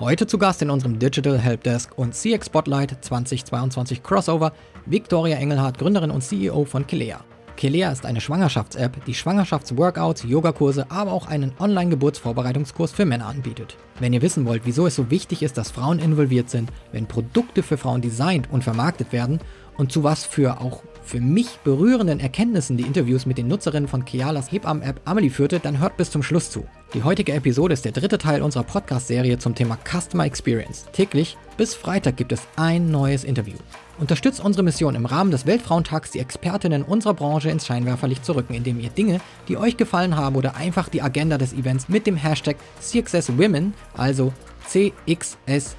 Heute zu Gast in unserem Digital Helpdesk und CX Spotlight 2022 Crossover Victoria Engelhardt, Gründerin und CEO von Kilea. Kilea ist eine Schwangerschafts-App, die Schwangerschaftsworkouts, Yogakurse, aber auch einen Online-Geburtsvorbereitungskurs für Männer anbietet. Wenn ihr wissen wollt, wieso es so wichtig ist, dass Frauen involviert sind, wenn Produkte für Frauen designt und vermarktet werden und zu was für auch für mich berührenden Erkenntnissen die Interviews mit den Nutzerinnen von Kialas Hebammen-App Amelie führte, dann hört bis zum Schluss zu. Die heutige Episode ist der dritte Teil unserer Podcast-Serie zum Thema Customer Experience. Täglich bis Freitag gibt es ein neues Interview. Unterstützt unsere Mission im Rahmen des Weltfrauentags die Expertinnen unserer Branche ins Scheinwerferlicht zu rücken, indem ihr Dinge, die euch gefallen haben oder einfach die Agenda des Events mit dem Hashtag CXSWomen, also C-X-S-W-O-M-E-N,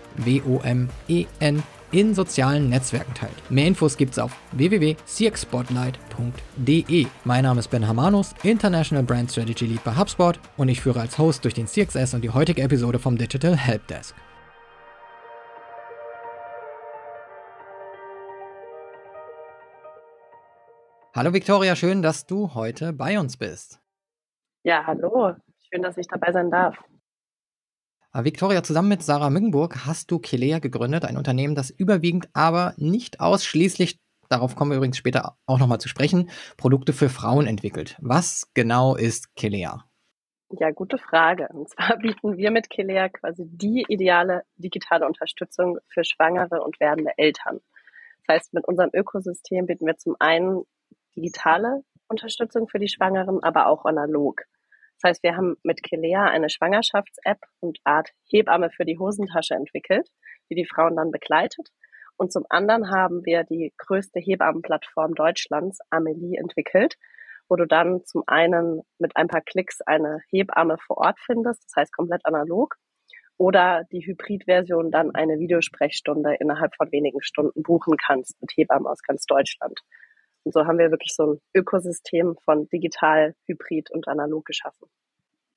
in sozialen Netzwerken teilt. Mehr Infos gibt's auf www.cxspotlight.de. Mein Name ist Ben Hamanus, International Brand Strategy Lead bei HubSpot und ich führe als Host durch den CXS und die heutige Episode vom Digital Helpdesk. Hallo Victoria, schön, dass du heute bei uns bist. Ja, hallo. Schön, dass ich dabei sein darf. Äh, Victoria, zusammen mit Sarah Müngenburg hast du Kelea gegründet, ein Unternehmen, das überwiegend, aber nicht ausschließlich, darauf kommen wir übrigens später auch nochmal zu sprechen, Produkte für Frauen entwickelt. Was genau ist Kelea? Ja, gute Frage. Und zwar bieten wir mit Kelea quasi die ideale digitale Unterstützung für schwangere und werdende Eltern. Das heißt, mit unserem Ökosystem bieten wir zum einen digitale Unterstützung für die Schwangeren, aber auch analog. Das heißt, wir haben mit Kelea eine Schwangerschafts-App und Art Hebamme für die Hosentasche entwickelt, die die Frauen dann begleitet. Und zum anderen haben wir die größte Hebammenplattform Deutschlands, Amelie, entwickelt, wo du dann zum einen mit ein paar Klicks eine Hebamme vor Ort findest, das heißt komplett analog, oder die Hybridversion dann eine Videosprechstunde innerhalb von wenigen Stunden buchen kannst mit Hebammen aus ganz Deutschland. Und so haben wir wirklich so ein Ökosystem von digital, hybrid und analog geschaffen.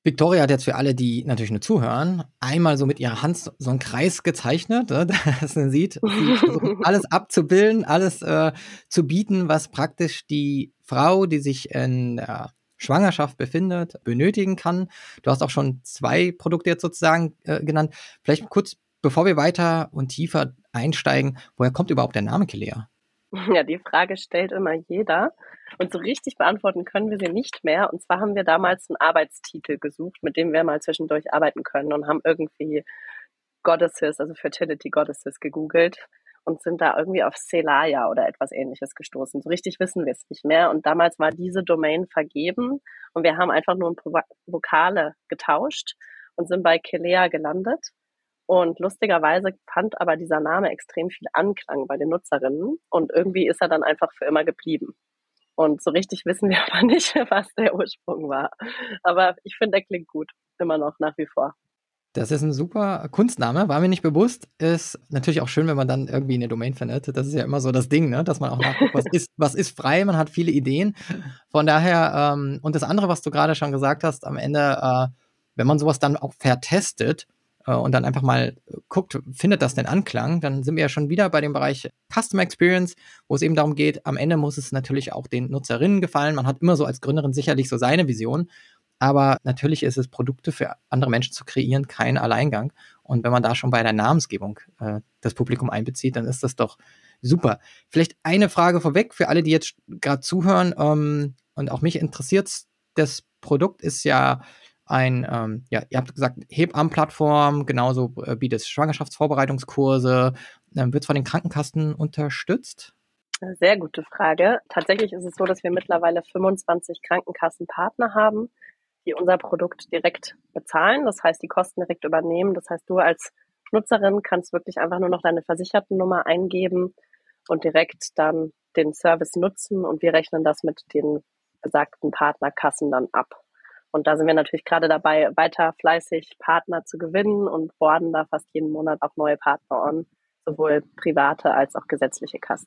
Victoria hat jetzt für alle, die natürlich nur zuhören, einmal so mit ihrer Hand so einen Kreis gezeichnet, ne, dass man sieht, alles abzubilden, alles äh, zu bieten, was praktisch die Frau, die sich in der Schwangerschaft befindet, benötigen kann. Du hast auch schon zwei Produkte jetzt sozusagen äh, genannt. Vielleicht kurz, bevor wir weiter und tiefer einsteigen, woher kommt überhaupt der Name Kilea? Ja, die Frage stellt immer jeder. Und so richtig beantworten können wir sie nicht mehr. Und zwar haben wir damals einen Arbeitstitel gesucht, mit dem wir mal zwischendurch arbeiten können und haben irgendwie Goddesses, also Fertility Goddesses gegoogelt und sind da irgendwie auf Celaya oder etwas ähnliches gestoßen. So richtig wissen wir es nicht mehr. Und damals war diese Domain vergeben und wir haben einfach nur Vokale getauscht und sind bei Kelea gelandet. Und lustigerweise fand aber dieser Name extrem viel Anklang bei den Nutzerinnen und irgendwie ist er dann einfach für immer geblieben. Und so richtig wissen wir aber nicht, was der Ursprung war. Aber ich finde, der klingt gut, immer noch nach wie vor. Das ist ein super Kunstname, war mir nicht bewusst. Ist natürlich auch schön, wenn man dann irgendwie eine Domain findet. Das ist ja immer so das Ding, ne? dass man auch nachguckt, was ist, was ist frei, man hat viele Ideen. Von daher, ähm, und das andere, was du gerade schon gesagt hast, am Ende, äh, wenn man sowas dann auch vertestet, äh, und dann einfach mal guckt, findet das denn Anklang, dann sind wir ja schon wieder bei dem Bereich Customer Experience, wo es eben darum geht, am Ende muss es natürlich auch den Nutzerinnen gefallen. Man hat immer so als Gründerin sicherlich so seine Vision, aber natürlich ist es, Produkte für andere Menschen zu kreieren, kein Alleingang. Und wenn man da schon bei der Namensgebung äh, das Publikum einbezieht, dann ist das doch super. Vielleicht eine Frage vorweg für alle, die jetzt gerade zuhören ähm, und auch mich interessiert, das Produkt ist ja ein, ähm, ja, ihr habt gesagt, Hebammenplattform, genauso äh, bietet Schwangerschaftsvorbereitungskurse. Ähm, Wird es von den Krankenkassen unterstützt? Sehr gute Frage. Tatsächlich ist es so, dass wir mittlerweile 25 Krankenkassenpartner haben, die unser Produkt direkt bezahlen. Das heißt, die Kosten direkt übernehmen. Das heißt, du als Nutzerin kannst wirklich einfach nur noch deine Versichertennummer eingeben und direkt dann den Service nutzen und wir rechnen das mit den besagten Partnerkassen dann ab. Und da sind wir natürlich gerade dabei, weiter fleißig Partner zu gewinnen und borden da fast jeden Monat auch neue Partner an, sowohl private als auch gesetzliche Kassen.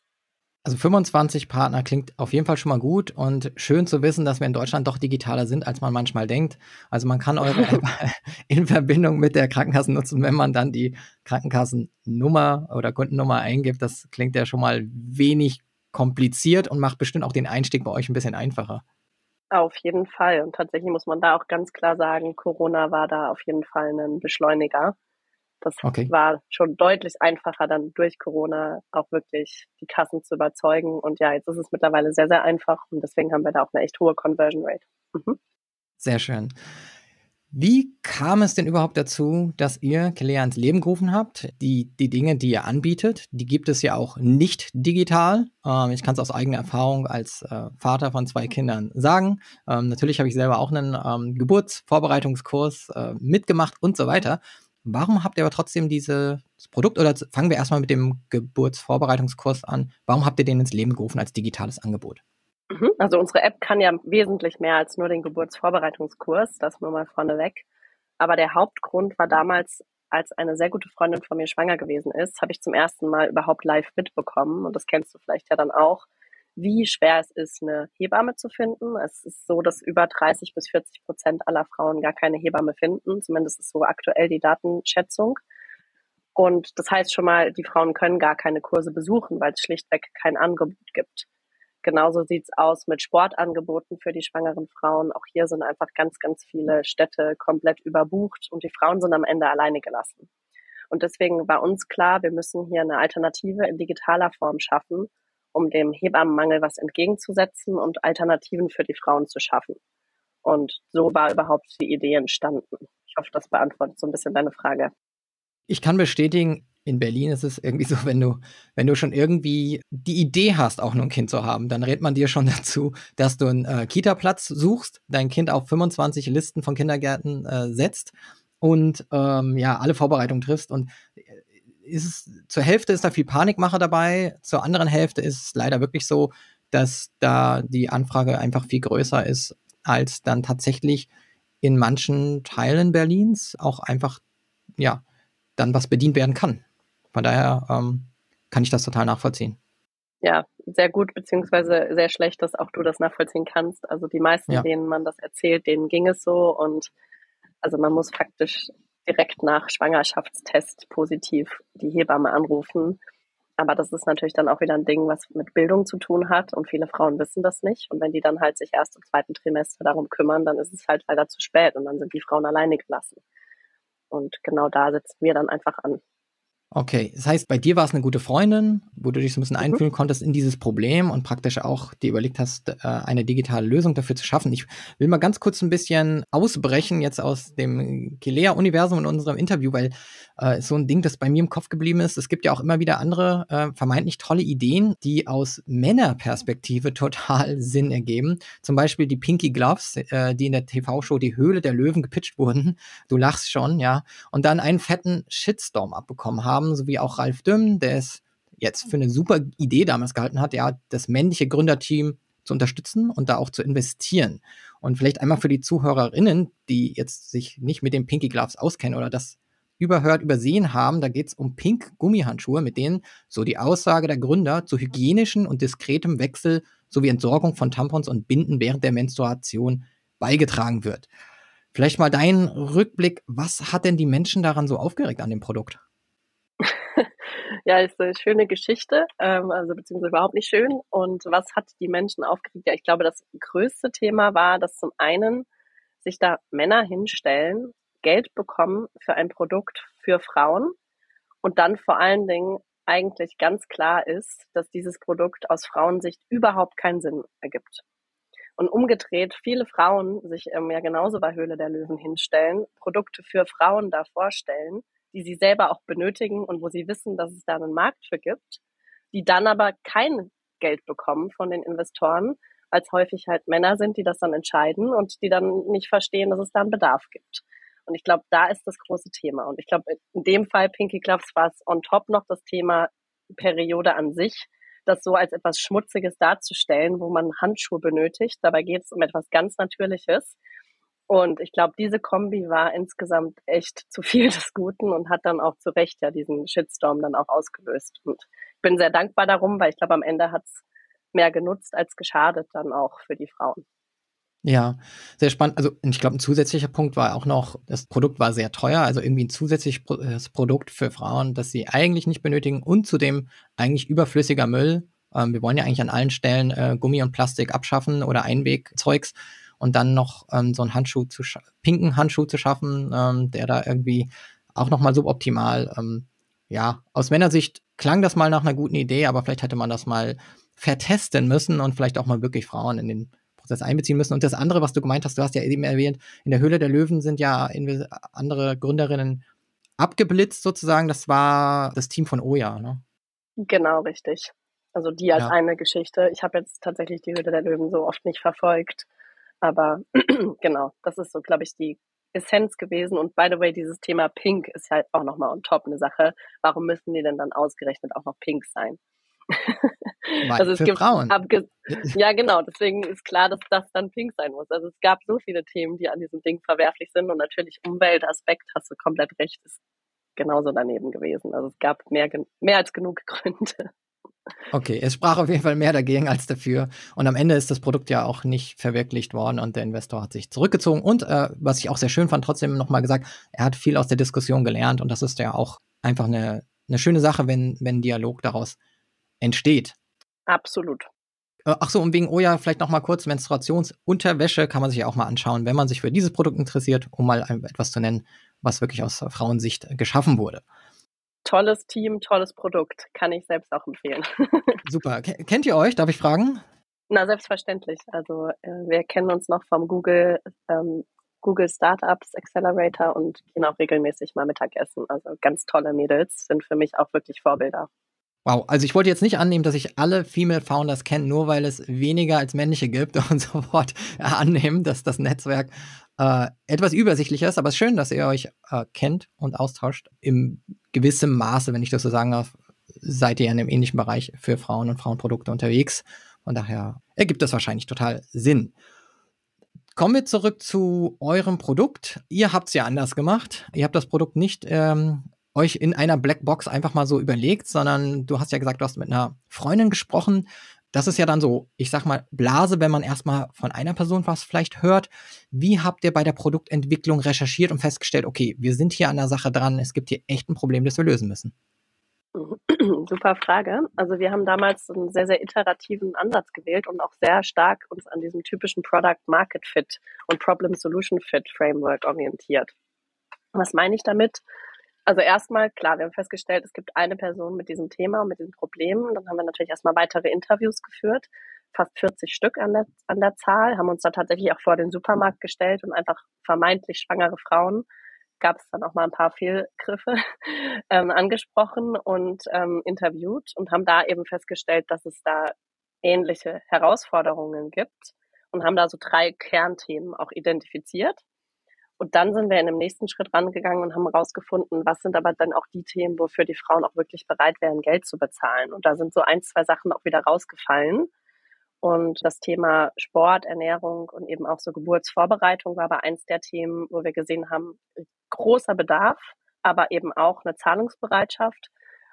Also 25 Partner klingt auf jeden Fall schon mal gut und schön zu wissen, dass wir in Deutschland doch digitaler sind, als man manchmal denkt. Also man kann eure App in Verbindung mit der Krankenkasse nutzen, wenn man dann die Krankenkassennummer oder Kundennummer eingibt. Das klingt ja schon mal wenig kompliziert und macht bestimmt auch den Einstieg bei euch ein bisschen einfacher. Auf jeden Fall. Und tatsächlich muss man da auch ganz klar sagen, Corona war da auf jeden Fall ein Beschleuniger. Das okay. war schon deutlich einfacher, dann durch Corona auch wirklich die Kassen zu überzeugen. Und ja, jetzt ist es mittlerweile sehr, sehr einfach und deswegen haben wir da auch eine echt hohe Conversion Rate. Mhm. Sehr schön. Wie kam es denn überhaupt dazu, dass ihr Kelea ins Leben gerufen habt? Die, die Dinge, die ihr anbietet, die gibt es ja auch nicht digital. Ähm, ich kann es aus eigener Erfahrung als äh, Vater von zwei Kindern sagen. Ähm, natürlich habe ich selber auch einen ähm, Geburtsvorbereitungskurs äh, mitgemacht und so weiter. Warum habt ihr aber trotzdem dieses Produkt oder fangen wir erstmal mit dem Geburtsvorbereitungskurs an? Warum habt ihr den ins Leben gerufen als digitales Angebot? Mhm. Also unsere App kann ja wesentlich mehr als nur den Geburtsvorbereitungskurs, das nur mal vorneweg. Aber der Hauptgrund war damals, als eine sehr gute Freundin von mir schwanger gewesen ist, habe ich zum ersten Mal überhaupt live mitbekommen, und das kennst du vielleicht ja dann auch, wie schwer es ist, eine Hebamme zu finden. Es ist so, dass über 30 bis 40 Prozent aller Frauen gar keine Hebamme finden. Zumindest ist so aktuell die Datenschätzung. Und das heißt schon mal, die Frauen können gar keine Kurse besuchen, weil es schlichtweg kein Angebot gibt. Genauso sieht's aus mit Sportangeboten für die schwangeren Frauen. Auch hier sind einfach ganz, ganz viele Städte komplett überbucht und die Frauen sind am Ende alleine gelassen. Und deswegen war uns klar, wir müssen hier eine Alternative in digitaler Form schaffen, um dem Hebammenmangel was entgegenzusetzen und Alternativen für die Frauen zu schaffen. Und so war überhaupt die Idee entstanden. Ich hoffe, das beantwortet so ein bisschen deine Frage. Ich kann bestätigen, in Berlin ist es irgendwie so, wenn du, wenn du schon irgendwie die Idee hast, auch nur ein Kind zu haben, dann rät man dir schon dazu, dass du einen äh, Kita-Platz suchst, dein Kind auf 25 Listen von Kindergärten äh, setzt und ähm, ja, alle Vorbereitungen triffst. Und äh, ist es, zur Hälfte ist da viel Panikmacher dabei, zur anderen Hälfte ist es leider wirklich so, dass da die Anfrage einfach viel größer ist, als dann tatsächlich in manchen Teilen Berlins auch einfach, ja, dann was bedient werden kann. Von daher ähm, kann ich das total nachvollziehen. Ja, sehr gut, beziehungsweise sehr schlecht, dass auch du das nachvollziehen kannst. Also die meisten, ja. denen man das erzählt, denen ging es so und also man muss faktisch direkt nach Schwangerschaftstest positiv die Hebamme anrufen. Aber das ist natürlich dann auch wieder ein Ding, was mit Bildung zu tun hat und viele Frauen wissen das nicht. Und wenn die dann halt sich erst im zweiten Trimester darum kümmern, dann ist es halt leider zu spät und dann sind die Frauen alleine gelassen. Und genau da setzen wir dann einfach an. Okay, das heißt, bei dir war es eine gute Freundin, wo du dich so ein bisschen mhm. einfühlen konntest in dieses Problem und praktisch auch dir überlegt hast, äh, eine digitale Lösung dafür zu schaffen. Ich will mal ganz kurz ein bisschen ausbrechen jetzt aus dem Kilea-Universum in unserem Interview, weil äh, so ein Ding, das bei mir im Kopf geblieben ist. Es gibt ja auch immer wieder andere äh, vermeintlich tolle Ideen, die aus Männerperspektive total Sinn ergeben. Zum Beispiel die Pinky Gloves, äh, die in der TV-Show Die Höhle der Löwen gepitcht wurden. Du lachst schon, ja. Und dann einen fetten Shitstorm abbekommen haben haben, sowie auch Ralf Dümmen, der es jetzt für eine super Idee damals gehalten hat, ja, das männliche Gründerteam zu unterstützen und da auch zu investieren. Und vielleicht einmal für die Zuhörerinnen, die jetzt sich nicht mit dem Pinky Gloves auskennen oder das überhört, übersehen haben, da geht es um Pink Gummihandschuhe, mit denen, so die Aussage der Gründer, zu hygienischen und diskretem Wechsel sowie Entsorgung von Tampons und Binden während der Menstruation beigetragen wird. Vielleicht mal dein Rückblick, was hat denn die Menschen daran so aufgeregt an dem Produkt? Ja, ist eine schöne Geschichte, ähm, also beziehungsweise überhaupt nicht schön. Und was hat die Menschen aufgeregt? Ja, ich glaube, das größte Thema war, dass zum einen sich da Männer hinstellen, Geld bekommen für ein Produkt für Frauen und dann vor allen Dingen eigentlich ganz klar ist, dass dieses Produkt aus Frauensicht überhaupt keinen Sinn ergibt. Und umgedreht viele Frauen sich ähm, ja genauso bei Höhle der Löwen hinstellen, Produkte für Frauen da vorstellen die sie selber auch benötigen und wo sie wissen, dass es da einen Markt für gibt, die dann aber kein Geld bekommen von den Investoren, als häufig halt Männer sind, die das dann entscheiden und die dann nicht verstehen, dass es da einen Bedarf gibt. Und ich glaube, da ist das große Thema. Und ich glaube, in dem Fall Pinky Gloves war es on top noch das Thema Periode an sich, das so als etwas Schmutziges darzustellen, wo man Handschuhe benötigt. Dabei geht es um etwas ganz Natürliches. Und ich glaube, diese Kombi war insgesamt echt zu viel des Guten und hat dann auch zu Recht ja diesen Shitstorm dann auch ausgelöst. Und ich bin sehr dankbar darum, weil ich glaube, am Ende hat es mehr genutzt als geschadet dann auch für die Frauen. Ja, sehr spannend. Also ich glaube, ein zusätzlicher Punkt war auch noch, das Produkt war sehr teuer, also irgendwie ein zusätzliches Produkt für Frauen, das sie eigentlich nicht benötigen und zudem eigentlich überflüssiger Müll. Ähm, wir wollen ja eigentlich an allen Stellen äh, Gummi und Plastik abschaffen oder Einwegzeugs und dann noch ähm, so einen Handschuh zu pinken Handschuh zu schaffen, ähm, der da irgendwie auch nochmal suboptimal. Ähm, ja, aus Männersicht klang das mal nach einer guten Idee, aber vielleicht hätte man das mal vertesten müssen und vielleicht auch mal wirklich Frauen in den Prozess einbeziehen müssen. Und das andere, was du gemeint hast, du hast ja eben erwähnt, in der Höhle der Löwen sind ja andere Gründerinnen abgeblitzt sozusagen. Das war das Team von Oja, ne? Genau, richtig. Also die als ja. eine Geschichte. Ich habe jetzt tatsächlich die Höhle der Löwen so oft nicht verfolgt. Aber genau, das ist so, glaube ich, die Essenz gewesen. Und by the way, dieses Thema Pink ist halt auch nochmal on top eine Sache. Warum müssen die denn dann ausgerechnet auch noch pink sein? also es gibt Frauen. ja, genau. Deswegen ist klar, dass das dann pink sein muss. Also es gab so viele Themen, die an diesem Ding verwerflich sind und natürlich Umweltaspekt, hast du komplett recht, ist genauso daneben gewesen. Also es gab mehr, mehr als genug Gründe. Okay, es sprach auf jeden Fall mehr dagegen als dafür. Und am Ende ist das Produkt ja auch nicht verwirklicht worden und der Investor hat sich zurückgezogen. Und äh, was ich auch sehr schön fand, trotzdem nochmal gesagt, er hat viel aus der Diskussion gelernt und das ist ja auch einfach eine, eine schöne Sache, wenn, wenn Dialog daraus entsteht. Absolut. Äh, ach so, und wegen Oja vielleicht nochmal kurz, Menstruationsunterwäsche kann man sich ja auch mal anschauen, wenn man sich für dieses Produkt interessiert, um mal etwas zu nennen, was wirklich aus Frauensicht geschaffen wurde tolles Team, tolles Produkt. Kann ich selbst auch empfehlen. Super. Kennt ihr euch? Darf ich fragen? Na, selbstverständlich. Also äh, wir kennen uns noch vom Google, ähm, Google Startups Accelerator und gehen auch regelmäßig mal Mittagessen. Also ganz tolle Mädels sind für mich auch wirklich Vorbilder. Wow, also ich wollte jetzt nicht annehmen, dass ich alle Female Founders kenne, nur weil es weniger als männliche gibt und sofort annehmen, dass das Netzwerk äh, etwas übersichtlicher ist. Aber es ist schön, dass ihr euch äh, kennt und austauscht. Im gewissen Maße, wenn ich das so sagen darf, seid ihr in einem ähnlichen Bereich für Frauen und Frauenprodukte unterwegs. Von daher ergibt das wahrscheinlich total Sinn. Kommen wir zurück zu eurem Produkt. Ihr habt es ja anders gemacht. Ihr habt das Produkt nicht ähm, euch in einer Blackbox einfach mal so überlegt, sondern du hast ja gesagt, du hast mit einer Freundin gesprochen. Das ist ja dann so, ich sag mal, Blase, wenn man erstmal von einer Person was vielleicht hört. Wie habt ihr bei der Produktentwicklung recherchiert und festgestellt, okay, wir sind hier an der Sache dran, es gibt hier echt ein Problem, das wir lösen müssen? Super Frage. Also wir haben damals einen sehr, sehr iterativen Ansatz gewählt und auch sehr stark uns an diesem typischen Product Market Fit und Problem Solution Fit Framework orientiert. Was meine ich damit? Also erstmal, klar, wir haben festgestellt, es gibt eine Person mit diesem Thema und mit diesem Problem. Dann haben wir natürlich erstmal weitere Interviews geführt, fast 40 Stück an der, an der Zahl, haben uns da tatsächlich auch vor den Supermarkt gestellt und einfach vermeintlich schwangere Frauen, gab es dann auch mal ein paar Fehlgriffe, ähm, angesprochen und ähm, interviewt und haben da eben festgestellt, dass es da ähnliche Herausforderungen gibt und haben da so drei Kernthemen auch identifiziert und dann sind wir in dem nächsten Schritt rangegangen und haben herausgefunden, was sind aber dann auch die Themen, wofür die Frauen auch wirklich bereit wären, Geld zu bezahlen. Und da sind so ein, zwei Sachen auch wieder rausgefallen. Und das Thema Sport, Ernährung und eben auch so Geburtsvorbereitung war aber eins der Themen, wo wir gesehen haben, großer Bedarf, aber eben auch eine Zahlungsbereitschaft.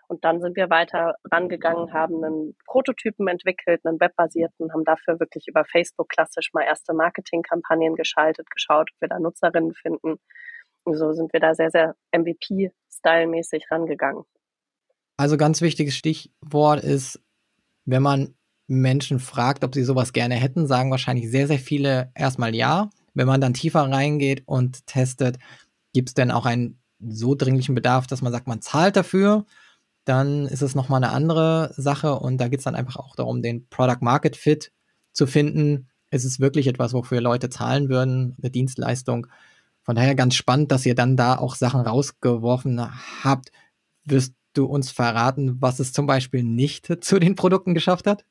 Und dann sind wir weiter rangegangen, haben einen Prototypen entwickelt, einen webbasierten, haben dafür wirklich über Facebook klassisch mal erste Marketingkampagnen geschaltet, geschaut, ob wir da Nutzerinnen finden. Und so sind wir da sehr, sehr MVP-Style-mäßig rangegangen. Also ganz wichtiges Stichwort ist, wenn man Menschen fragt, ob sie sowas gerne hätten, sagen wahrscheinlich sehr, sehr viele erstmal ja. Wenn man dann tiefer reingeht und testet, gibt es denn auch einen so dringlichen Bedarf, dass man sagt, man zahlt dafür dann ist es nochmal eine andere Sache und da geht es dann einfach auch darum, den Product Market Fit zu finden. Es ist wirklich etwas, wofür Leute zahlen würden, eine Dienstleistung. Von daher ganz spannend, dass ihr dann da auch Sachen rausgeworfen habt. Wirst du uns verraten, was es zum Beispiel nicht zu den Produkten geschafft hat?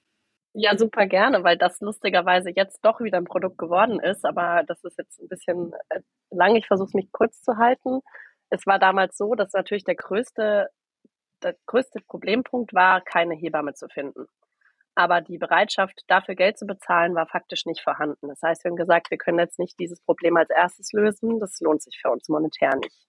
Ja, super gerne, weil das lustigerweise jetzt doch wieder ein Produkt geworden ist. Aber das ist jetzt ein bisschen äh, lang. Ich versuche es mich kurz zu halten. Es war damals so, dass natürlich der größte der größte Problempunkt war, keine Hebamme zu finden. Aber die Bereitschaft, dafür Geld zu bezahlen, war faktisch nicht vorhanden. Das heißt, wir haben gesagt, wir können jetzt nicht dieses Problem als erstes lösen. Das lohnt sich für uns monetär nicht.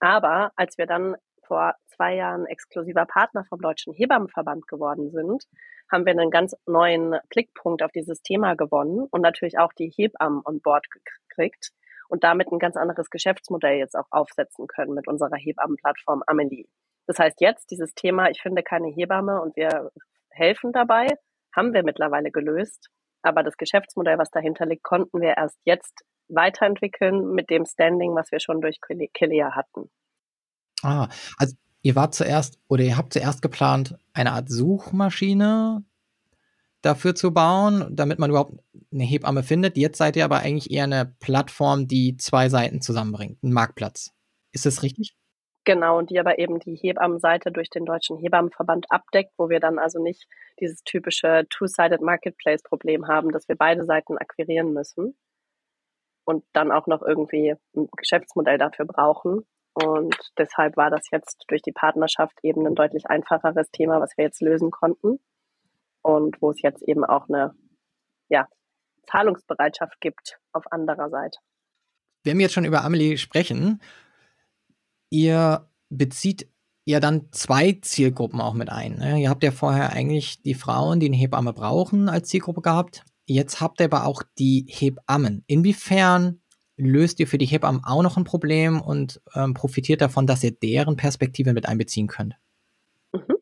Aber als wir dann vor zwei Jahren exklusiver Partner vom Deutschen Hebammenverband geworden sind, haben wir einen ganz neuen Blickpunkt auf dieses Thema gewonnen und natürlich auch die Hebammen on Board gekriegt und damit ein ganz anderes Geschäftsmodell jetzt auch aufsetzen können mit unserer Hebammenplattform Amelie. Das heißt jetzt, dieses Thema, ich finde keine Hebamme und wir helfen dabei, haben wir mittlerweile gelöst. Aber das Geschäftsmodell, was dahinter liegt, konnten wir erst jetzt weiterentwickeln mit dem Standing, was wir schon durch Kelea hatten. Ah, also ihr wart zuerst oder ihr habt zuerst geplant, eine Art Suchmaschine dafür zu bauen, damit man überhaupt eine Hebamme findet. Jetzt seid ihr aber eigentlich eher eine Plattform, die zwei Seiten zusammenbringt, ein Marktplatz. Ist das richtig? Genau, und die aber eben die Hebammenseite durch den Deutschen Hebammenverband abdeckt, wo wir dann also nicht dieses typische Two-Sided Marketplace-Problem haben, dass wir beide Seiten akquirieren müssen und dann auch noch irgendwie ein Geschäftsmodell dafür brauchen. Und deshalb war das jetzt durch die Partnerschaft eben ein deutlich einfacheres Thema, was wir jetzt lösen konnten und wo es jetzt eben auch eine ja, Zahlungsbereitschaft gibt auf anderer Seite. Wenn wir jetzt schon über Amelie sprechen, ihr bezieht ja dann zwei Zielgruppen auch mit ein. Ne? Ihr habt ja vorher eigentlich die Frauen, die eine Hebamme brauchen, als Zielgruppe gehabt. Jetzt habt ihr aber auch die Hebammen. Inwiefern löst ihr für die Hebammen auch noch ein Problem und ähm, profitiert davon, dass ihr deren Perspektive mit einbeziehen könnt? Mhm.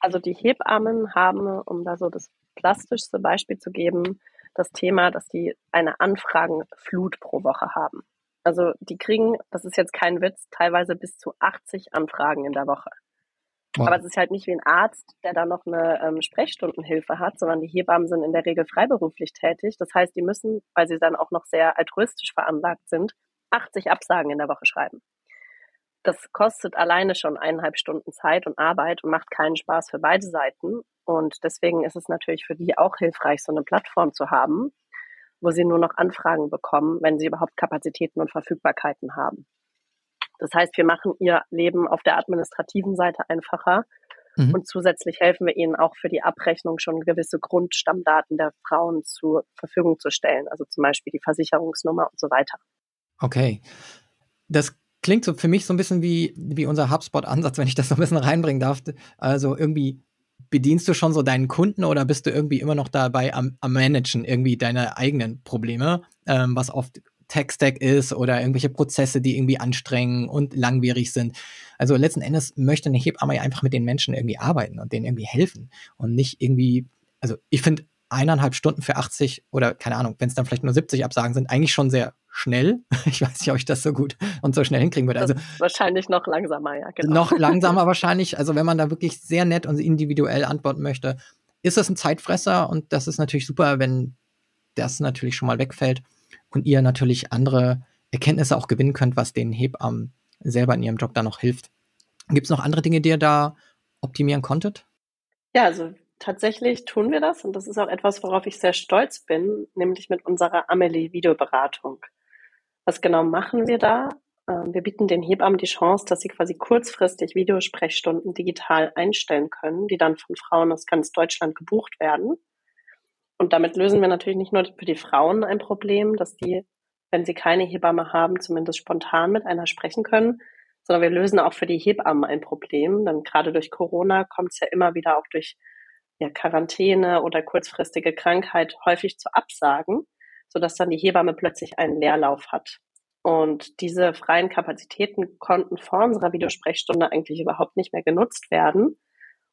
Also die Hebammen haben, um da so das plastischste Beispiel zu geben, das Thema, dass die eine Anfragenflut pro Woche haben. Also die kriegen, das ist jetzt kein Witz, teilweise bis zu 80 Anfragen in der Woche. Wow. Aber es ist halt nicht wie ein Arzt, der da noch eine ähm, Sprechstundenhilfe hat, sondern die Hebammen sind in der Regel freiberuflich tätig. Das heißt, die müssen, weil sie dann auch noch sehr altruistisch veranlagt sind, 80 Absagen in der Woche schreiben. Das kostet alleine schon eineinhalb Stunden Zeit und Arbeit und macht keinen Spaß für beide Seiten. Und deswegen ist es natürlich für die auch hilfreich, so eine Plattform zu haben, wo sie nur noch Anfragen bekommen, wenn sie überhaupt Kapazitäten und Verfügbarkeiten haben. Das heißt, wir machen ihr Leben auf der administrativen Seite einfacher mhm. und zusätzlich helfen wir ihnen auch für die Abrechnung schon gewisse Grundstammdaten der Frauen zur Verfügung zu stellen, also zum Beispiel die Versicherungsnummer und so weiter. Okay. Das klingt so für mich so ein bisschen wie, wie unser HubSpot-Ansatz, wenn ich das so ein bisschen reinbringen darf. Also irgendwie bedienst du schon so deinen Kunden oder bist du irgendwie immer noch dabei am, am Managen irgendwie deine eigenen Probleme, ähm, was oft Tech-Stack ist oder irgendwelche Prozesse, die irgendwie anstrengend und langwierig sind. Also letzten Endes möchte eine Hebamme ja einfach mit den Menschen irgendwie arbeiten und denen irgendwie helfen und nicht irgendwie, also ich finde eineinhalb Stunden für 80 oder keine Ahnung, wenn es dann vielleicht nur 70 Absagen sind, eigentlich schon sehr schnell. Ich weiß nicht, ob ich das so gut und so schnell hinkriegen würde. Also wahrscheinlich noch langsamer, ja. Genau. Noch langsamer wahrscheinlich. Also wenn man da wirklich sehr nett und individuell antworten möchte, ist das ein Zeitfresser und das ist natürlich super, wenn das natürlich schon mal wegfällt und ihr natürlich andere Erkenntnisse auch gewinnen könnt, was den Hebammen selber in ihrem Job da noch hilft. Gibt es noch andere Dinge, die ihr da optimieren konntet? Ja, also tatsächlich tun wir das und das ist auch etwas, worauf ich sehr stolz bin, nämlich mit unserer Amelie-Videoberatung. Was genau machen wir da? Ähm, wir bieten den Hebammen die Chance, dass sie quasi kurzfristig Videosprechstunden digital einstellen können, die dann von Frauen aus ganz Deutschland gebucht werden. Und damit lösen wir natürlich nicht nur für die Frauen ein Problem, dass die, wenn sie keine Hebamme haben, zumindest spontan mit einer sprechen können, sondern wir lösen auch für die Hebammen ein Problem. Denn gerade durch Corona kommt es ja immer wieder auch durch ja, Quarantäne oder kurzfristige Krankheit häufig zu Absagen sodass dann die Hebamme plötzlich einen Leerlauf hat. Und diese freien Kapazitäten konnten vor unserer Videosprechstunde eigentlich überhaupt nicht mehr genutzt werden.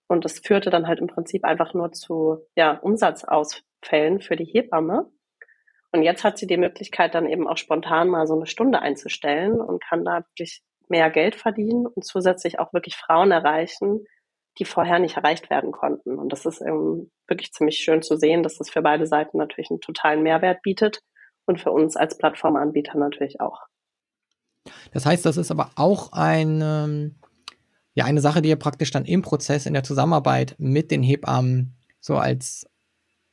Und das führte dann halt im Prinzip einfach nur zu ja, Umsatzausfällen für die Hebamme. Und jetzt hat sie die Möglichkeit, dann eben auch spontan mal so eine Stunde einzustellen und kann da wirklich mehr Geld verdienen und zusätzlich auch wirklich Frauen erreichen, die vorher nicht erreicht werden konnten. Und das ist ähm, wirklich ziemlich schön zu sehen, dass das für beide Seiten natürlich einen totalen Mehrwert bietet und für uns als Plattformanbieter natürlich auch. Das heißt, das ist aber auch eine, ja, eine Sache, die ihr praktisch dann im Prozess, in der Zusammenarbeit mit den Hebammen so als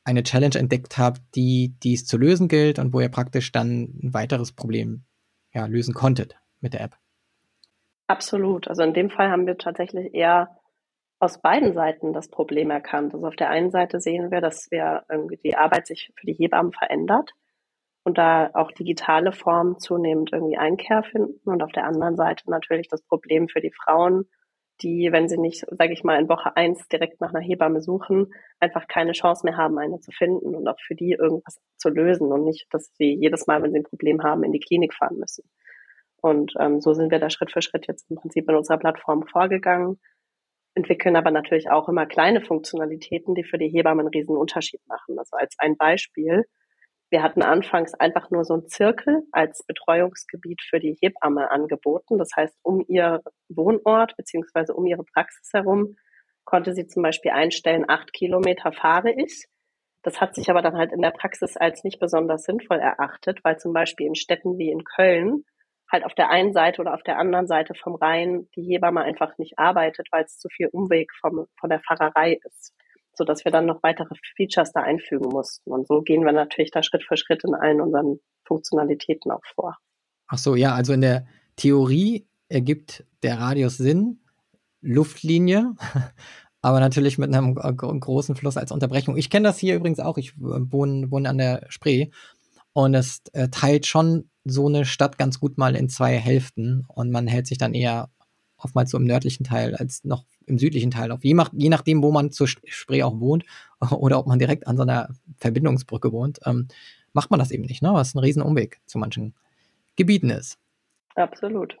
eine Challenge entdeckt habt, die, die es zu lösen gilt und wo ihr praktisch dann ein weiteres Problem ja, lösen konntet mit der App. Absolut. Also in dem Fall haben wir tatsächlich eher aus beiden Seiten das Problem erkannt. Also auf der einen Seite sehen wir, dass wir irgendwie die Arbeit sich für die Hebammen verändert und da auch digitale Formen zunehmend irgendwie Einkehr finden und auf der anderen Seite natürlich das Problem für die Frauen, die, wenn sie nicht, sage ich mal, in Woche eins direkt nach einer Hebamme suchen, einfach keine Chance mehr haben, eine zu finden und auch für die irgendwas zu lösen und nicht, dass sie jedes Mal, wenn sie ein Problem haben, in die Klinik fahren müssen. Und ähm, so sind wir da Schritt für Schritt jetzt im Prinzip in unserer Plattform vorgegangen, entwickeln aber natürlich auch immer kleine Funktionalitäten, die für die Hebammen einen riesen Unterschied machen. Also als ein Beispiel, wir hatten anfangs einfach nur so einen Zirkel als Betreuungsgebiet für die Hebamme angeboten. Das heißt, um ihr Wohnort beziehungsweise um ihre Praxis herum konnte sie zum Beispiel einstellen, acht Kilometer fahre ich. Das hat sich aber dann halt in der Praxis als nicht besonders sinnvoll erachtet, weil zum Beispiel in Städten wie in Köln halt auf der einen Seite oder auf der anderen Seite vom Rhein die Hebamme einfach nicht arbeitet, weil es zu viel Umweg vom, von der Pfarrerei ist, so dass wir dann noch weitere Features da einfügen mussten. Und so gehen wir natürlich da Schritt für Schritt in allen unseren Funktionalitäten auch vor. Ach so, ja, also in der Theorie ergibt der Radius Sinn, Luftlinie, aber natürlich mit einem großen Fluss als Unterbrechung. Ich kenne das hier übrigens auch. Ich wohne, wohne an der Spree und es äh, teilt schon so eine Stadt ganz gut mal in zwei Hälften und man hält sich dann eher oftmals so im nördlichen Teil als noch im südlichen Teil auf. Je, nach, je nachdem, wo man zur Spree auch wohnt oder ob man direkt an so einer Verbindungsbrücke wohnt, ähm, macht man das eben nicht, ne? was ein Riesenumweg zu manchen Gebieten ist. Absolut.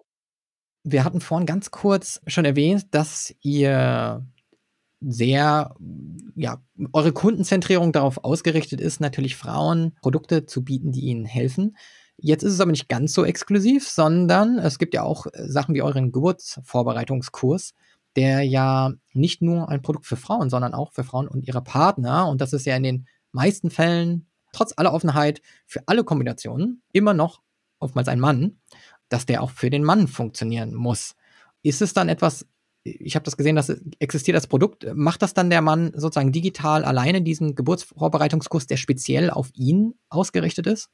Wir hatten vorhin ganz kurz schon erwähnt, dass ihr sehr, ja, eure Kundenzentrierung darauf ausgerichtet ist, natürlich Frauen Produkte zu bieten, die ihnen helfen. Jetzt ist es aber nicht ganz so exklusiv, sondern es gibt ja auch äh, Sachen wie euren Geburtsvorbereitungskurs, der ja nicht nur ein Produkt für Frauen, sondern auch für Frauen und ihre Partner. Und das ist ja in den meisten Fällen, trotz aller Offenheit, für alle Kombinationen immer noch oftmals ein Mann, dass der auch für den Mann funktionieren muss. Ist es dann etwas, ich habe das gesehen, das existiert als Produkt. Macht das dann der Mann sozusagen digital alleine diesen Geburtsvorbereitungskurs, der speziell auf ihn ausgerichtet ist?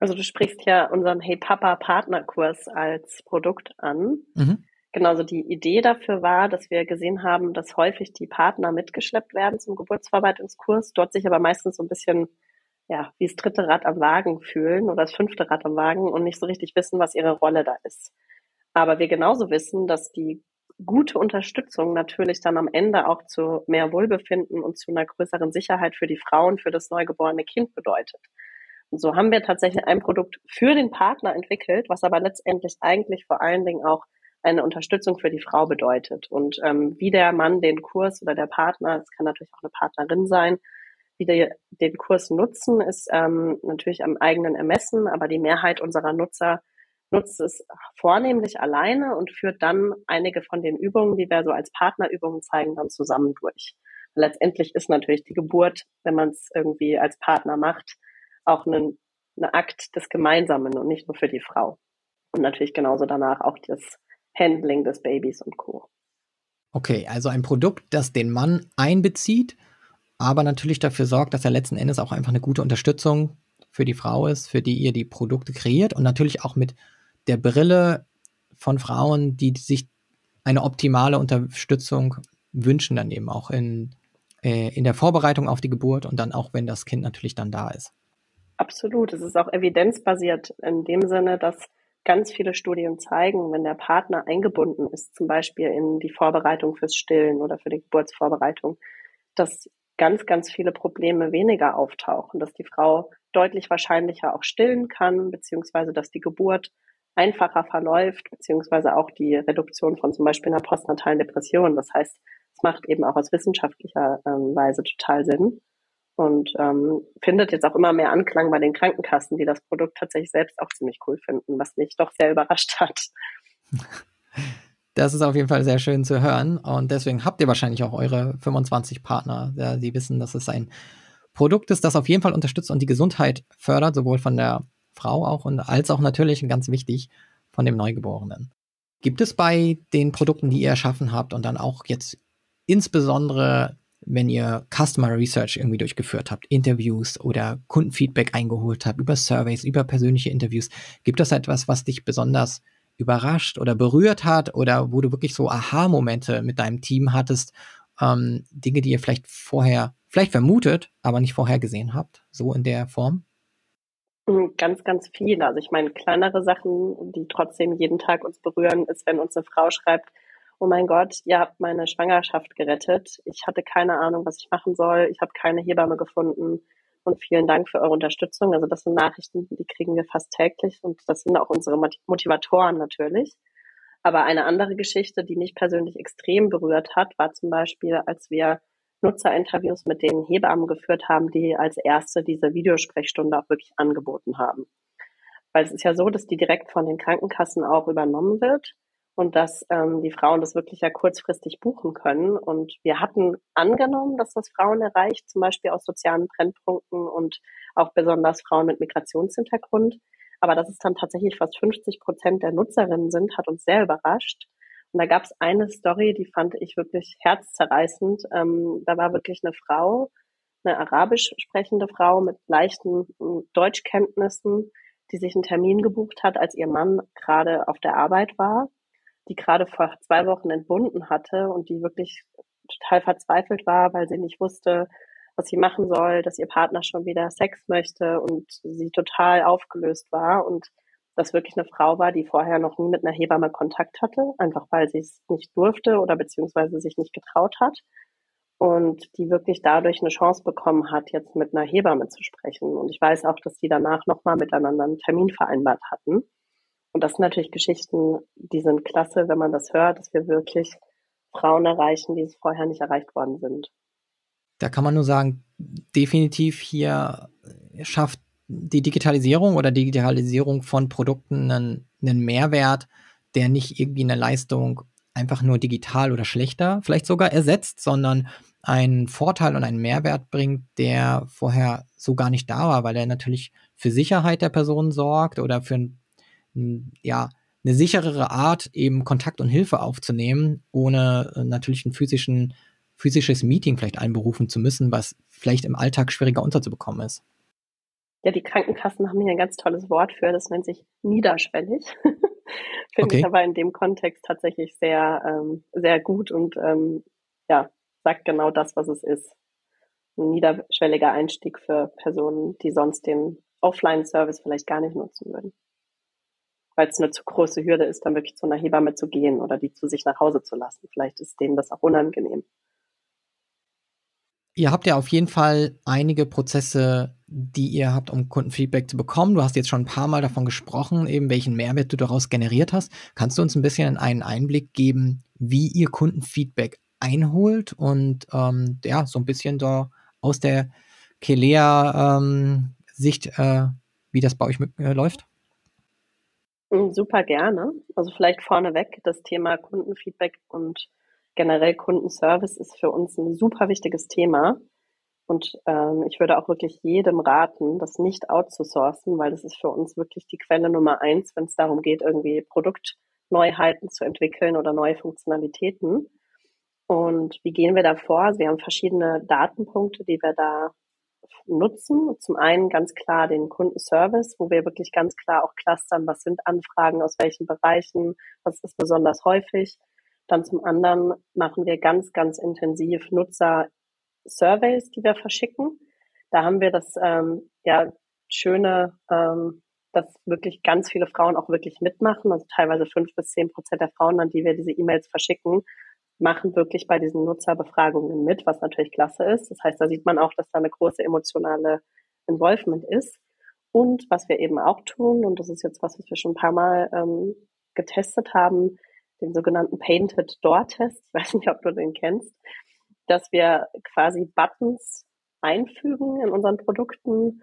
Also du sprichst ja unseren Hey Papa Partnerkurs als Produkt an. Mhm. Genauso die Idee dafür war, dass wir gesehen haben, dass häufig die Partner mitgeschleppt werden zum Geburtsvorbereitungskurs, dort sich aber meistens so ein bisschen ja, wie das dritte Rad am Wagen fühlen oder das fünfte Rad am Wagen und nicht so richtig wissen, was ihre Rolle da ist. Aber wir genauso wissen, dass die gute Unterstützung natürlich dann am Ende auch zu mehr Wohlbefinden und zu einer größeren Sicherheit für die Frauen, für das neugeborene Kind bedeutet. So haben wir tatsächlich ein Produkt für den Partner entwickelt, was aber letztendlich eigentlich vor allen Dingen auch eine Unterstützung für die Frau bedeutet. Und ähm, wie der Mann den Kurs oder der Partner, es kann natürlich auch eine Partnerin sein, wie die den Kurs nutzen, ist ähm, natürlich am eigenen Ermessen, aber die Mehrheit unserer Nutzer nutzt es vornehmlich alleine und führt dann einige von den Übungen, die wir so als Partnerübungen zeigen, dann zusammen durch. letztendlich ist natürlich die Geburt, wenn man es irgendwie als Partner macht, auch ein, ein Akt des Gemeinsamen und nicht nur für die Frau. Und natürlich genauso danach auch das Handling des Babys und Co. Okay, also ein Produkt, das den Mann einbezieht, aber natürlich dafür sorgt, dass er letzten Endes auch einfach eine gute Unterstützung für die Frau ist, für die ihr die Produkte kreiert und natürlich auch mit der Brille von Frauen, die sich eine optimale Unterstützung wünschen, dann eben auch in, äh, in der Vorbereitung auf die Geburt und dann auch, wenn das Kind natürlich dann da ist. Absolut. Es ist auch evidenzbasiert in dem Sinne, dass ganz viele Studien zeigen, wenn der Partner eingebunden ist, zum Beispiel in die Vorbereitung fürs Stillen oder für die Geburtsvorbereitung, dass ganz, ganz viele Probleme weniger auftauchen, dass die Frau deutlich wahrscheinlicher auch stillen kann, beziehungsweise dass die Geburt einfacher verläuft, beziehungsweise auch die Reduktion von zum Beispiel einer postnatalen Depression. Das heißt, es macht eben auch aus wissenschaftlicher ähm, Weise total Sinn und ähm, findet jetzt auch immer mehr Anklang bei den Krankenkassen, die das Produkt tatsächlich selbst auch ziemlich cool finden, was mich doch sehr überrascht hat. Das ist auf jeden Fall sehr schön zu hören und deswegen habt ihr wahrscheinlich auch eure 25 Partner, ja, die wissen, dass es ein Produkt ist, das auf jeden Fall unterstützt und die Gesundheit fördert, sowohl von der Frau auch und als auch natürlich ganz wichtig von dem Neugeborenen. Gibt es bei den Produkten, die ihr erschaffen habt und dann auch jetzt insbesondere wenn ihr Customer Research irgendwie durchgeführt habt, Interviews oder Kundenfeedback eingeholt habt, über Surveys, über persönliche Interviews, gibt es etwas, was dich besonders überrascht oder berührt hat oder wo du wirklich so Aha-Momente mit deinem Team hattest, ähm, Dinge, die ihr vielleicht vorher, vielleicht vermutet, aber nicht vorher gesehen habt, so in der Form? Hm, ganz, ganz viele. Also ich meine, kleinere Sachen, die trotzdem jeden Tag uns berühren, ist, wenn uns eine Frau schreibt, oh mein Gott, ihr habt meine Schwangerschaft gerettet. Ich hatte keine Ahnung, was ich machen soll. Ich habe keine Hebamme gefunden. Und vielen Dank für eure Unterstützung. Also das sind Nachrichten, die kriegen wir fast täglich und das sind auch unsere Motivatoren natürlich. Aber eine andere Geschichte, die mich persönlich extrem berührt hat, war zum Beispiel, als wir Nutzerinterviews mit den Hebammen geführt haben, die als erste diese Videosprechstunde auch wirklich angeboten haben. Weil es ist ja so, dass die direkt von den Krankenkassen auch übernommen wird und dass ähm, die Frauen das wirklich ja kurzfristig buchen können. Und wir hatten angenommen, dass das Frauen erreicht, zum Beispiel aus sozialen Brennpunkten und auch besonders Frauen mit Migrationshintergrund. Aber dass es dann tatsächlich fast 50 Prozent der Nutzerinnen sind, hat uns sehr überrascht. Und da gab es eine Story, die fand ich wirklich herzzerreißend. Ähm, da war wirklich eine Frau, eine arabisch sprechende Frau mit leichten hm, Deutschkenntnissen, die sich einen Termin gebucht hat, als ihr Mann gerade auf der Arbeit war die gerade vor zwei Wochen entbunden hatte und die wirklich total verzweifelt war, weil sie nicht wusste, was sie machen soll, dass ihr Partner schon wieder Sex möchte und sie total aufgelöst war und das wirklich eine Frau war, die vorher noch nie mit einer Hebamme Kontakt hatte, einfach weil sie es nicht durfte oder beziehungsweise sich nicht getraut hat und die wirklich dadurch eine Chance bekommen hat, jetzt mit einer Hebamme zu sprechen. Und ich weiß auch, dass die danach nochmal miteinander einen Termin vereinbart hatten. Und das sind natürlich Geschichten, die sind klasse, wenn man das hört, dass wir wirklich Frauen erreichen, die es vorher nicht erreicht worden sind. Da kann man nur sagen, definitiv hier schafft die Digitalisierung oder Digitalisierung von Produkten einen, einen Mehrwert, der nicht irgendwie eine Leistung einfach nur digital oder schlechter vielleicht sogar ersetzt, sondern einen Vorteil und einen Mehrwert bringt, der vorher so gar nicht da war, weil er natürlich für Sicherheit der Person sorgt oder für ein ja, eine sicherere Art, eben Kontakt und Hilfe aufzunehmen, ohne äh, natürlich ein physischen, physisches Meeting vielleicht einberufen zu müssen, was vielleicht im Alltag schwieriger unterzubekommen ist. Ja, die Krankenkassen haben hier ein ganz tolles Wort für, das nennt sich niederschwellig. Finde okay. ich aber in dem Kontext tatsächlich sehr, ähm, sehr gut und ähm, ja, sagt genau das, was es ist. Ein niederschwelliger Einstieg für Personen, die sonst den Offline-Service vielleicht gar nicht nutzen würden weil es eine zu große Hürde ist, dann wirklich zu einer Hebamme zu gehen oder die zu sich nach Hause zu lassen. Vielleicht ist denen das auch unangenehm. Ihr habt ja auf jeden Fall einige Prozesse, die ihr habt, um Kundenfeedback zu bekommen. Du hast jetzt schon ein paar Mal davon gesprochen, eben welchen Mehrwert du daraus generiert hast. Kannst du uns ein bisschen einen Einblick geben, wie ihr Kundenfeedback einholt und ähm, ja, so ein bisschen so aus der Kelea-Sicht, ähm, äh, wie das bei euch mit, äh, läuft? Mm, super gerne. Also vielleicht vorneweg, das Thema Kundenfeedback und generell Kundenservice ist für uns ein super wichtiges Thema. Und ähm, ich würde auch wirklich jedem raten, das nicht outzusourcen, weil das ist für uns wirklich die Quelle Nummer eins, wenn es darum geht, irgendwie Produktneuheiten zu entwickeln oder neue Funktionalitäten. Und wie gehen wir da vor? Wir haben verschiedene Datenpunkte, die wir da nutzen. Zum einen ganz klar den Kundenservice, wo wir wirklich ganz klar auch clustern, was sind Anfragen aus welchen Bereichen, was ist besonders häufig. Dann zum anderen machen wir ganz, ganz intensiv Nutzer-Surveys, die wir verschicken. Da haben wir das ähm, ja schöne, ähm, dass wirklich ganz viele Frauen auch wirklich mitmachen, also teilweise fünf bis zehn Prozent der Frauen, an die wir diese E-Mails verschicken, machen wirklich bei diesen Nutzerbefragungen mit, was natürlich klasse ist. Das heißt, da sieht man auch, dass da eine große emotionale Involvement ist. Und was wir eben auch tun, und das ist jetzt was, was wir schon ein paar Mal ähm, getestet haben, den sogenannten Painted Door Test. Ich weiß nicht, ob du den kennst, dass wir quasi Buttons einfügen in unseren Produkten,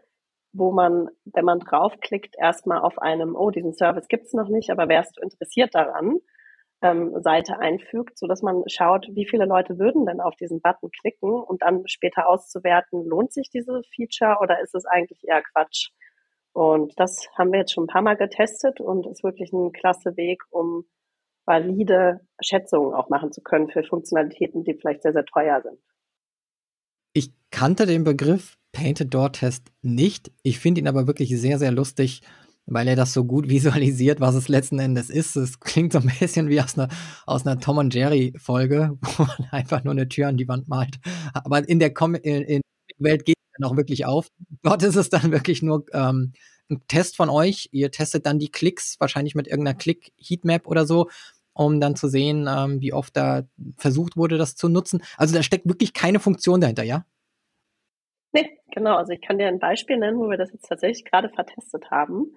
wo man, wenn man draufklickt, erstmal auf einem, oh, diesen Service gibt's noch nicht, aber wärst du interessiert daran? Ähm, Seite einfügt, so dass man schaut, wie viele Leute würden denn auf diesen Button klicken und dann später auszuwerten, lohnt sich diese Feature oder ist es eigentlich eher Quatsch? Und das haben wir jetzt schon ein paar Mal getestet und ist wirklich ein klasse Weg, um valide Schätzungen auch machen zu können für Funktionalitäten, die vielleicht sehr, sehr teuer sind. Ich kannte den Begriff Painted Door Test nicht. Ich finde ihn aber wirklich sehr, sehr lustig weil er das so gut visualisiert, was es letzten Endes ist. Es klingt so ein bisschen wie aus einer, aus einer Tom und Jerry Folge, wo man einfach nur eine Tür an die Wand malt. Aber in der Com in, in Welt geht es dann auch wirklich auf. Dort ist es dann wirklich nur ähm, ein Test von euch. Ihr testet dann die Klicks, wahrscheinlich mit irgendeiner Click-Heatmap oder so, um dann zu sehen, ähm, wie oft da versucht wurde, das zu nutzen. Also da steckt wirklich keine Funktion dahinter, ja? Nee, genau. Also ich kann dir ein Beispiel nennen, wo wir das jetzt tatsächlich gerade vertestet haben.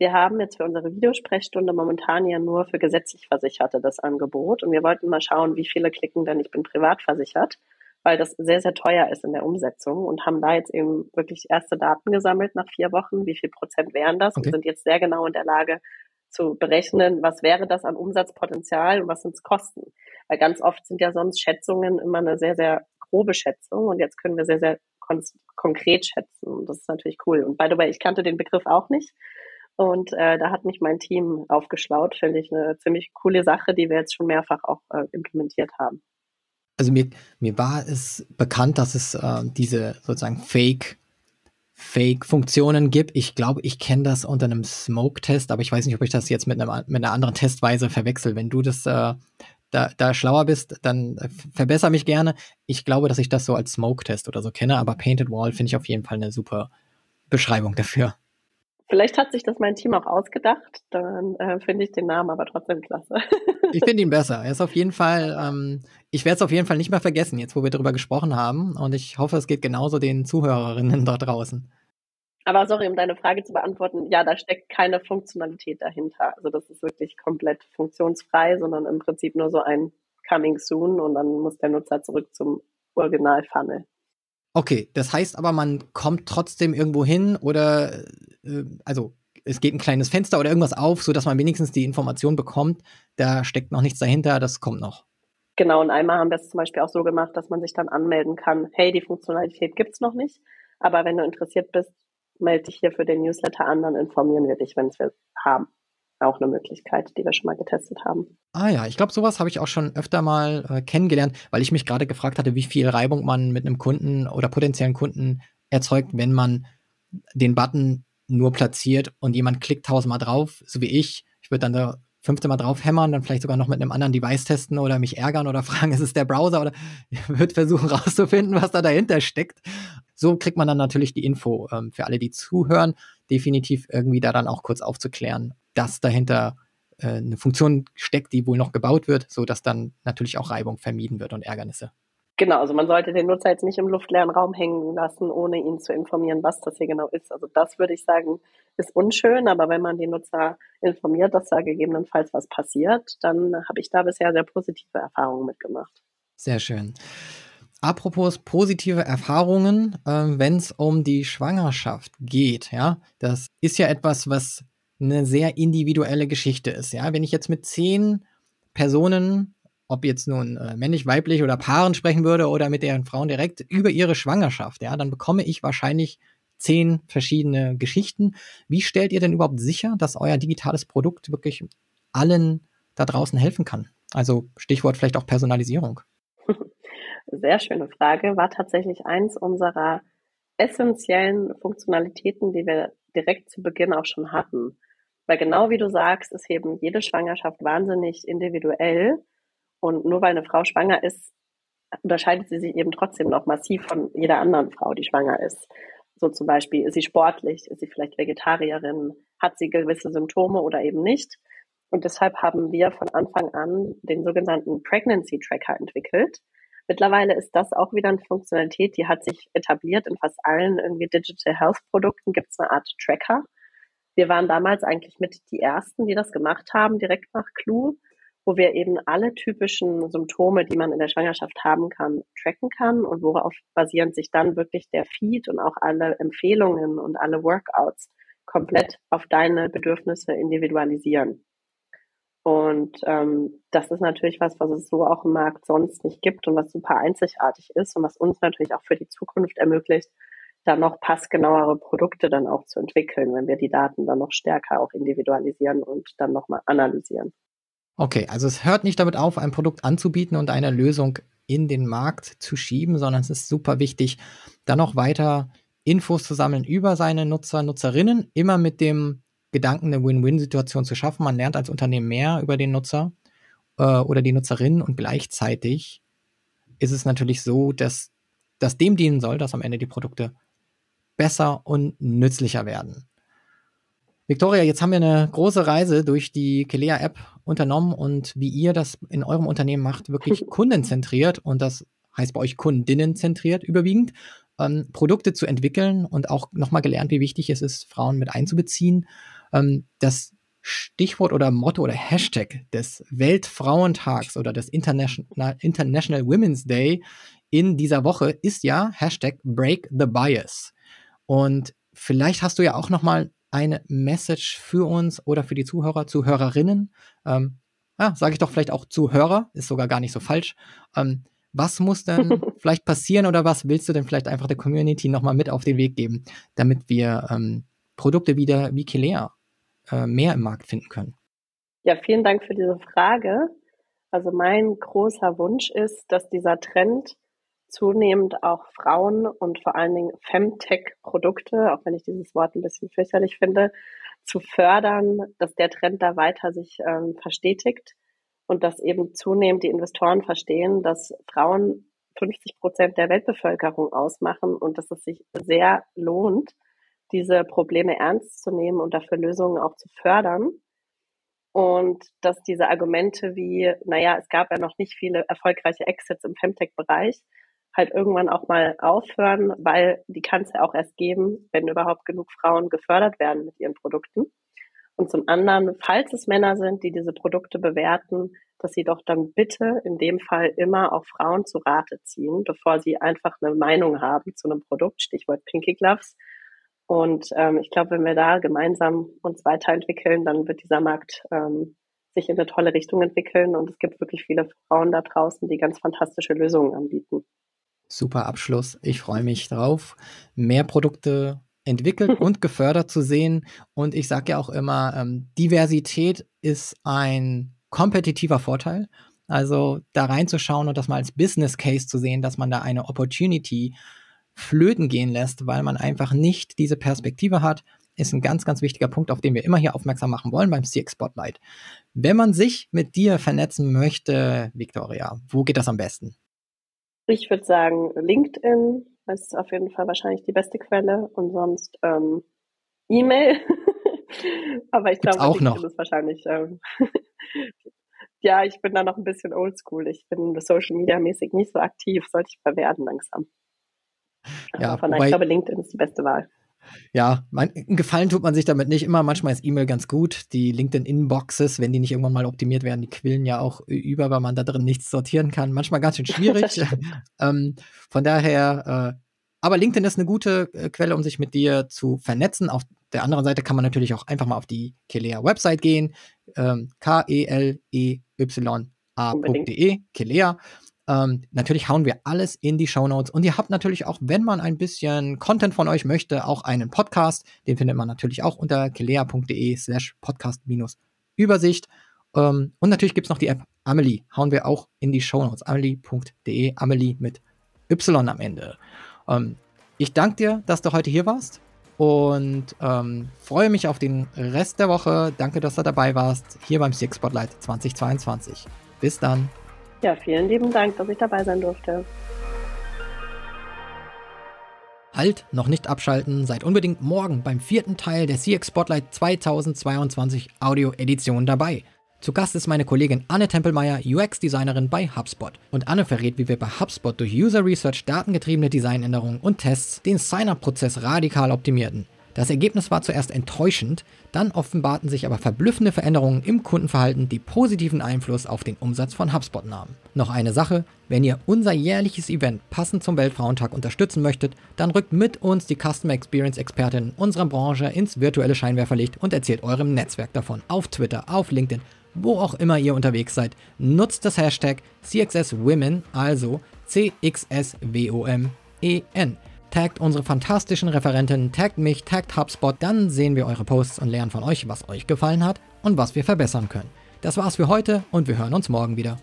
Wir haben jetzt für unsere Videosprechstunde momentan ja nur für gesetzlich Versicherte das Angebot und wir wollten mal schauen, wie viele klicken denn, ich bin privat versichert, weil das sehr, sehr teuer ist in der Umsetzung und haben da jetzt eben wirklich erste Daten gesammelt nach vier Wochen, wie viel Prozent wären das okay. und sind jetzt sehr genau in der Lage, zu berechnen, was wäre das an Umsatzpotenzial und was sind Kosten. Weil ganz oft sind ja sonst Schätzungen immer eine sehr, sehr grobe Schätzung und jetzt können wir sehr, sehr kon konkret schätzen. Und das ist natürlich cool. Und by the way, ich kannte den Begriff auch nicht. Und äh, da hat mich mein Team aufgeschlaut, finde ich eine ziemlich coole Sache, die wir jetzt schon mehrfach auch äh, implementiert haben. Also mir, mir war es bekannt, dass es äh, diese sozusagen Fake Fake-Funktionen gibt. Ich glaube, ich kenne das unter einem Smoke-Test, aber ich weiß nicht, ob ich das jetzt mit, einem, mit einer anderen Testweise verwechsel. Wenn du das äh, da, da schlauer bist, dann äh, verbessere mich gerne. Ich glaube, dass ich das so als Smoke-Test oder so kenne, aber Painted Wall finde ich auf jeden Fall eine super Beschreibung dafür. Vielleicht hat sich das mein Team auch ausgedacht, dann äh, finde ich den Namen aber trotzdem klasse. ich finde ihn besser. Er ist auf jeden Fall, ähm, ich werde es auf jeden Fall nicht mehr vergessen, jetzt wo wir darüber gesprochen haben. Und ich hoffe, es geht genauso den Zuhörerinnen da draußen. Aber sorry, um deine Frage zu beantworten, ja, da steckt keine Funktionalität dahinter. Also das ist wirklich komplett funktionsfrei, sondern im Prinzip nur so ein Coming Soon und dann muss der Nutzer zurück zum Original-Funnel. Okay, das heißt aber, man kommt trotzdem irgendwo hin oder äh, also es geht ein kleines Fenster oder irgendwas auf, sodass man wenigstens die Information bekommt, da steckt noch nichts dahinter, das kommt noch. Genau, und einmal haben wir es zum Beispiel auch so gemacht, dass man sich dann anmelden kann, hey, die Funktionalität gibt es noch nicht, aber wenn du interessiert bist, melde dich hier für den Newsletter an, dann informieren wir dich, wenn es wir haben. Auch eine Möglichkeit, die wir schon mal getestet haben. Ah ja, ich glaube, sowas habe ich auch schon öfter mal äh, kennengelernt, weil ich mich gerade gefragt hatte, wie viel Reibung man mit einem Kunden oder potenziellen Kunden erzeugt, wenn man den Button nur platziert und jemand klickt tausendmal drauf, so wie ich. Ich würde dann da fünfte Mal drauf hämmern, dann vielleicht sogar noch mit einem anderen Device testen oder mich ärgern oder fragen, ist es der Browser oder würde versuchen rauszufinden, was da dahinter steckt. So kriegt man dann natürlich die Info ähm, für alle, die zuhören, definitiv irgendwie da dann auch kurz aufzuklären, dass dahinter äh, eine Funktion steckt, die wohl noch gebaut wird, so dass dann natürlich auch Reibung vermieden wird und Ärgernisse. Genau, also man sollte den Nutzer jetzt nicht im luftleeren Raum hängen lassen, ohne ihn zu informieren, was das hier genau ist. Also das würde ich sagen, ist unschön, aber wenn man den Nutzer informiert, dass da gegebenenfalls was passiert, dann habe ich da bisher sehr positive Erfahrungen mitgemacht. Sehr schön. Apropos positive Erfahrungen, äh, wenn es um die Schwangerschaft geht, ja, das ist ja etwas, was eine sehr individuelle Geschichte ist, ja. Wenn ich jetzt mit zehn Personen ob jetzt nun äh, männlich, weiblich oder Paaren sprechen würde oder mit deren Frauen direkt über ihre Schwangerschaft, ja, dann bekomme ich wahrscheinlich zehn verschiedene Geschichten. Wie stellt ihr denn überhaupt sicher, dass euer digitales Produkt wirklich allen da draußen helfen kann? Also Stichwort vielleicht auch Personalisierung. Sehr schöne Frage. War tatsächlich eins unserer essentiellen Funktionalitäten, die wir direkt zu Beginn auch schon hatten. Weil genau wie du sagst, ist eben jede Schwangerschaft wahnsinnig individuell und nur weil eine Frau schwanger ist, unterscheidet sie sich eben trotzdem noch massiv von jeder anderen Frau, die schwanger ist. So zum Beispiel, ist sie sportlich, ist sie vielleicht Vegetarierin, hat sie gewisse Symptome oder eben nicht. Und deshalb haben wir von Anfang an den sogenannten Pregnancy Tracker entwickelt. Mittlerweile ist das auch wieder eine Funktionalität, die hat sich etabliert in fast allen irgendwie Digital Health Produkten gibt es eine Art Tracker. Wir waren damals eigentlich mit die ersten, die das gemacht haben, direkt nach Clue wo wir eben alle typischen Symptome, die man in der Schwangerschaft haben kann, tracken kann und worauf basierend sich dann wirklich der Feed und auch alle Empfehlungen und alle Workouts komplett auf deine Bedürfnisse individualisieren. Und ähm, das ist natürlich was, was es so auch im Markt sonst nicht gibt und was super einzigartig ist und was uns natürlich auch für die Zukunft ermöglicht, dann noch passgenauere Produkte dann auch zu entwickeln, wenn wir die Daten dann noch stärker auch individualisieren und dann nochmal analysieren. Okay, also es hört nicht damit auf, ein Produkt anzubieten und eine Lösung in den Markt zu schieben, sondern es ist super wichtig, dann noch weiter Infos zu sammeln über seine Nutzer, Nutzerinnen, immer mit dem Gedanken, eine Win-Win-Situation zu schaffen. Man lernt als Unternehmen mehr über den Nutzer äh, oder die Nutzerin und gleichzeitig ist es natürlich so, dass das dem dienen soll, dass am Ende die Produkte besser und nützlicher werden. Victoria, jetzt haben wir eine große Reise durch die Kelea-App unternommen und wie ihr das in eurem Unternehmen macht, wirklich kundenzentriert und das heißt bei euch kundinnenzentriert überwiegend, ähm, Produkte zu entwickeln und auch nochmal gelernt, wie wichtig es ist, Frauen mit einzubeziehen. Ähm, das Stichwort oder Motto oder Hashtag des Weltfrauentags oder des International, International Women's Day in dieser Woche ist ja Hashtag Break the Bias. Und vielleicht hast du ja auch nochmal eine Message für uns oder für die Zuhörer, Zuhörerinnen? Ähm, ja, sage ich doch vielleicht auch Zuhörer, ist sogar gar nicht so falsch. Ähm, was muss denn vielleicht passieren oder was willst du denn vielleicht einfach der Community nochmal mit auf den Weg geben, damit wir ähm, Produkte wie Kilea äh, mehr im Markt finden können? Ja, vielen Dank für diese Frage. Also mein großer Wunsch ist, dass dieser Trend zunehmend auch Frauen und vor allen Dingen Femtech-Produkte, auch wenn ich dieses Wort ein bisschen fürchterlich finde, zu fördern, dass der Trend da weiter sich ähm, verstetigt und dass eben zunehmend die Investoren verstehen, dass Frauen 50 Prozent der Weltbevölkerung ausmachen und dass es sich sehr lohnt, diese Probleme ernst zu nehmen und dafür Lösungen auch zu fördern. Und dass diese Argumente wie, naja, es gab ja noch nicht viele erfolgreiche Exits im Femtech-Bereich, halt irgendwann auch mal aufhören, weil die kann es ja auch erst geben, wenn überhaupt genug Frauen gefördert werden mit ihren Produkten. Und zum anderen, falls es Männer sind, die diese Produkte bewerten, dass sie doch dann bitte in dem Fall immer auch Frauen zu Rate ziehen, bevor sie einfach eine Meinung haben zu einem Produkt, Stichwort Pinky Gloves. Und ähm, ich glaube, wenn wir da gemeinsam uns weiterentwickeln, dann wird dieser Markt ähm, sich in eine tolle Richtung entwickeln. Und es gibt wirklich viele Frauen da draußen, die ganz fantastische Lösungen anbieten. Super Abschluss. Ich freue mich drauf, mehr Produkte entwickelt und gefördert zu sehen. Und ich sage ja auch immer, ähm, Diversität ist ein kompetitiver Vorteil. Also da reinzuschauen und das mal als Business Case zu sehen, dass man da eine Opportunity flöten gehen lässt, weil man einfach nicht diese Perspektive hat, ist ein ganz, ganz wichtiger Punkt, auf den wir immer hier aufmerksam machen wollen beim CX Spotlight. Wenn man sich mit dir vernetzen möchte, Victoria, wo geht das am besten? Ich würde sagen, LinkedIn ist auf jeden Fall wahrscheinlich die beste Quelle und sonst ähm, E-Mail. Aber ich glaube, auch noch. ist wahrscheinlich. Ähm, ja, ich bin da noch ein bisschen oldschool. Ich bin Social Media mäßig nicht so aktiv, sollte ich mal werden langsam. Ja, von daher, ich glaube, LinkedIn ist die beste Wahl. Ja, mein, Gefallen tut man sich damit nicht immer. Manchmal ist E-Mail ganz gut. Die LinkedIn-Inboxes, wenn die nicht irgendwann mal optimiert werden, die quillen ja auch über, weil man da drin nichts sortieren kann. Manchmal ganz schön schwierig. ähm, von daher, äh, aber LinkedIn ist eine gute äh, Quelle, um sich mit dir zu vernetzen. Auf der anderen Seite kann man natürlich auch einfach mal auf die Kelea-Website gehen. Ähm, K-E-L-E-Y-A.de, Kelea. Ähm, natürlich hauen wir alles in die Show Notes und ihr habt natürlich auch, wenn man ein bisschen Content von euch möchte, auch einen Podcast. Den findet man natürlich auch unter kelea.de slash podcast-übersicht. Ähm, und natürlich gibt es noch die App Amelie. Hauen wir auch in die Show Notes. Amelie.de, Amelie mit Y am Ende. Ähm, ich danke dir, dass du heute hier warst und ähm, freue mich auf den Rest der Woche. Danke, dass du dabei warst, hier beim CX Spotlight 2022. Bis dann. Ja, vielen lieben Dank, dass ich dabei sein durfte. Halt, noch nicht abschalten, seid unbedingt morgen beim vierten Teil der CX Spotlight 2022 Audio Edition dabei. Zu Gast ist meine Kollegin Anne Tempelmeier, UX-Designerin bei HubSpot. Und Anne verrät, wie wir bei HubSpot durch User Research datengetriebene Designänderungen und Tests den Sign-up-Prozess radikal optimierten. Das Ergebnis war zuerst enttäuschend, dann offenbarten sich aber verblüffende Veränderungen im Kundenverhalten, die positiven Einfluss auf den Umsatz von HubSpot nahmen. Noch eine Sache, wenn ihr unser jährliches Event passend zum Weltfrauentag unterstützen möchtet, dann rückt mit uns die Customer Experience Expertin unserer Branche ins virtuelle Scheinwerferlicht und erzählt eurem Netzwerk davon. Auf Twitter, auf LinkedIn, wo auch immer ihr unterwegs seid, nutzt das Hashtag CXSWomen, also C-X-S-W-O-M-E-N taggt unsere fantastischen Referenten, taggt mich, taggt HubSpot, dann sehen wir eure Posts und lernen von euch, was euch gefallen hat und was wir verbessern können. Das war's für heute und wir hören uns morgen wieder.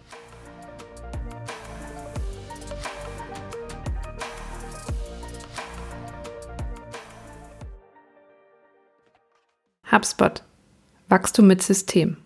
HubSpot. Wachstum mit System.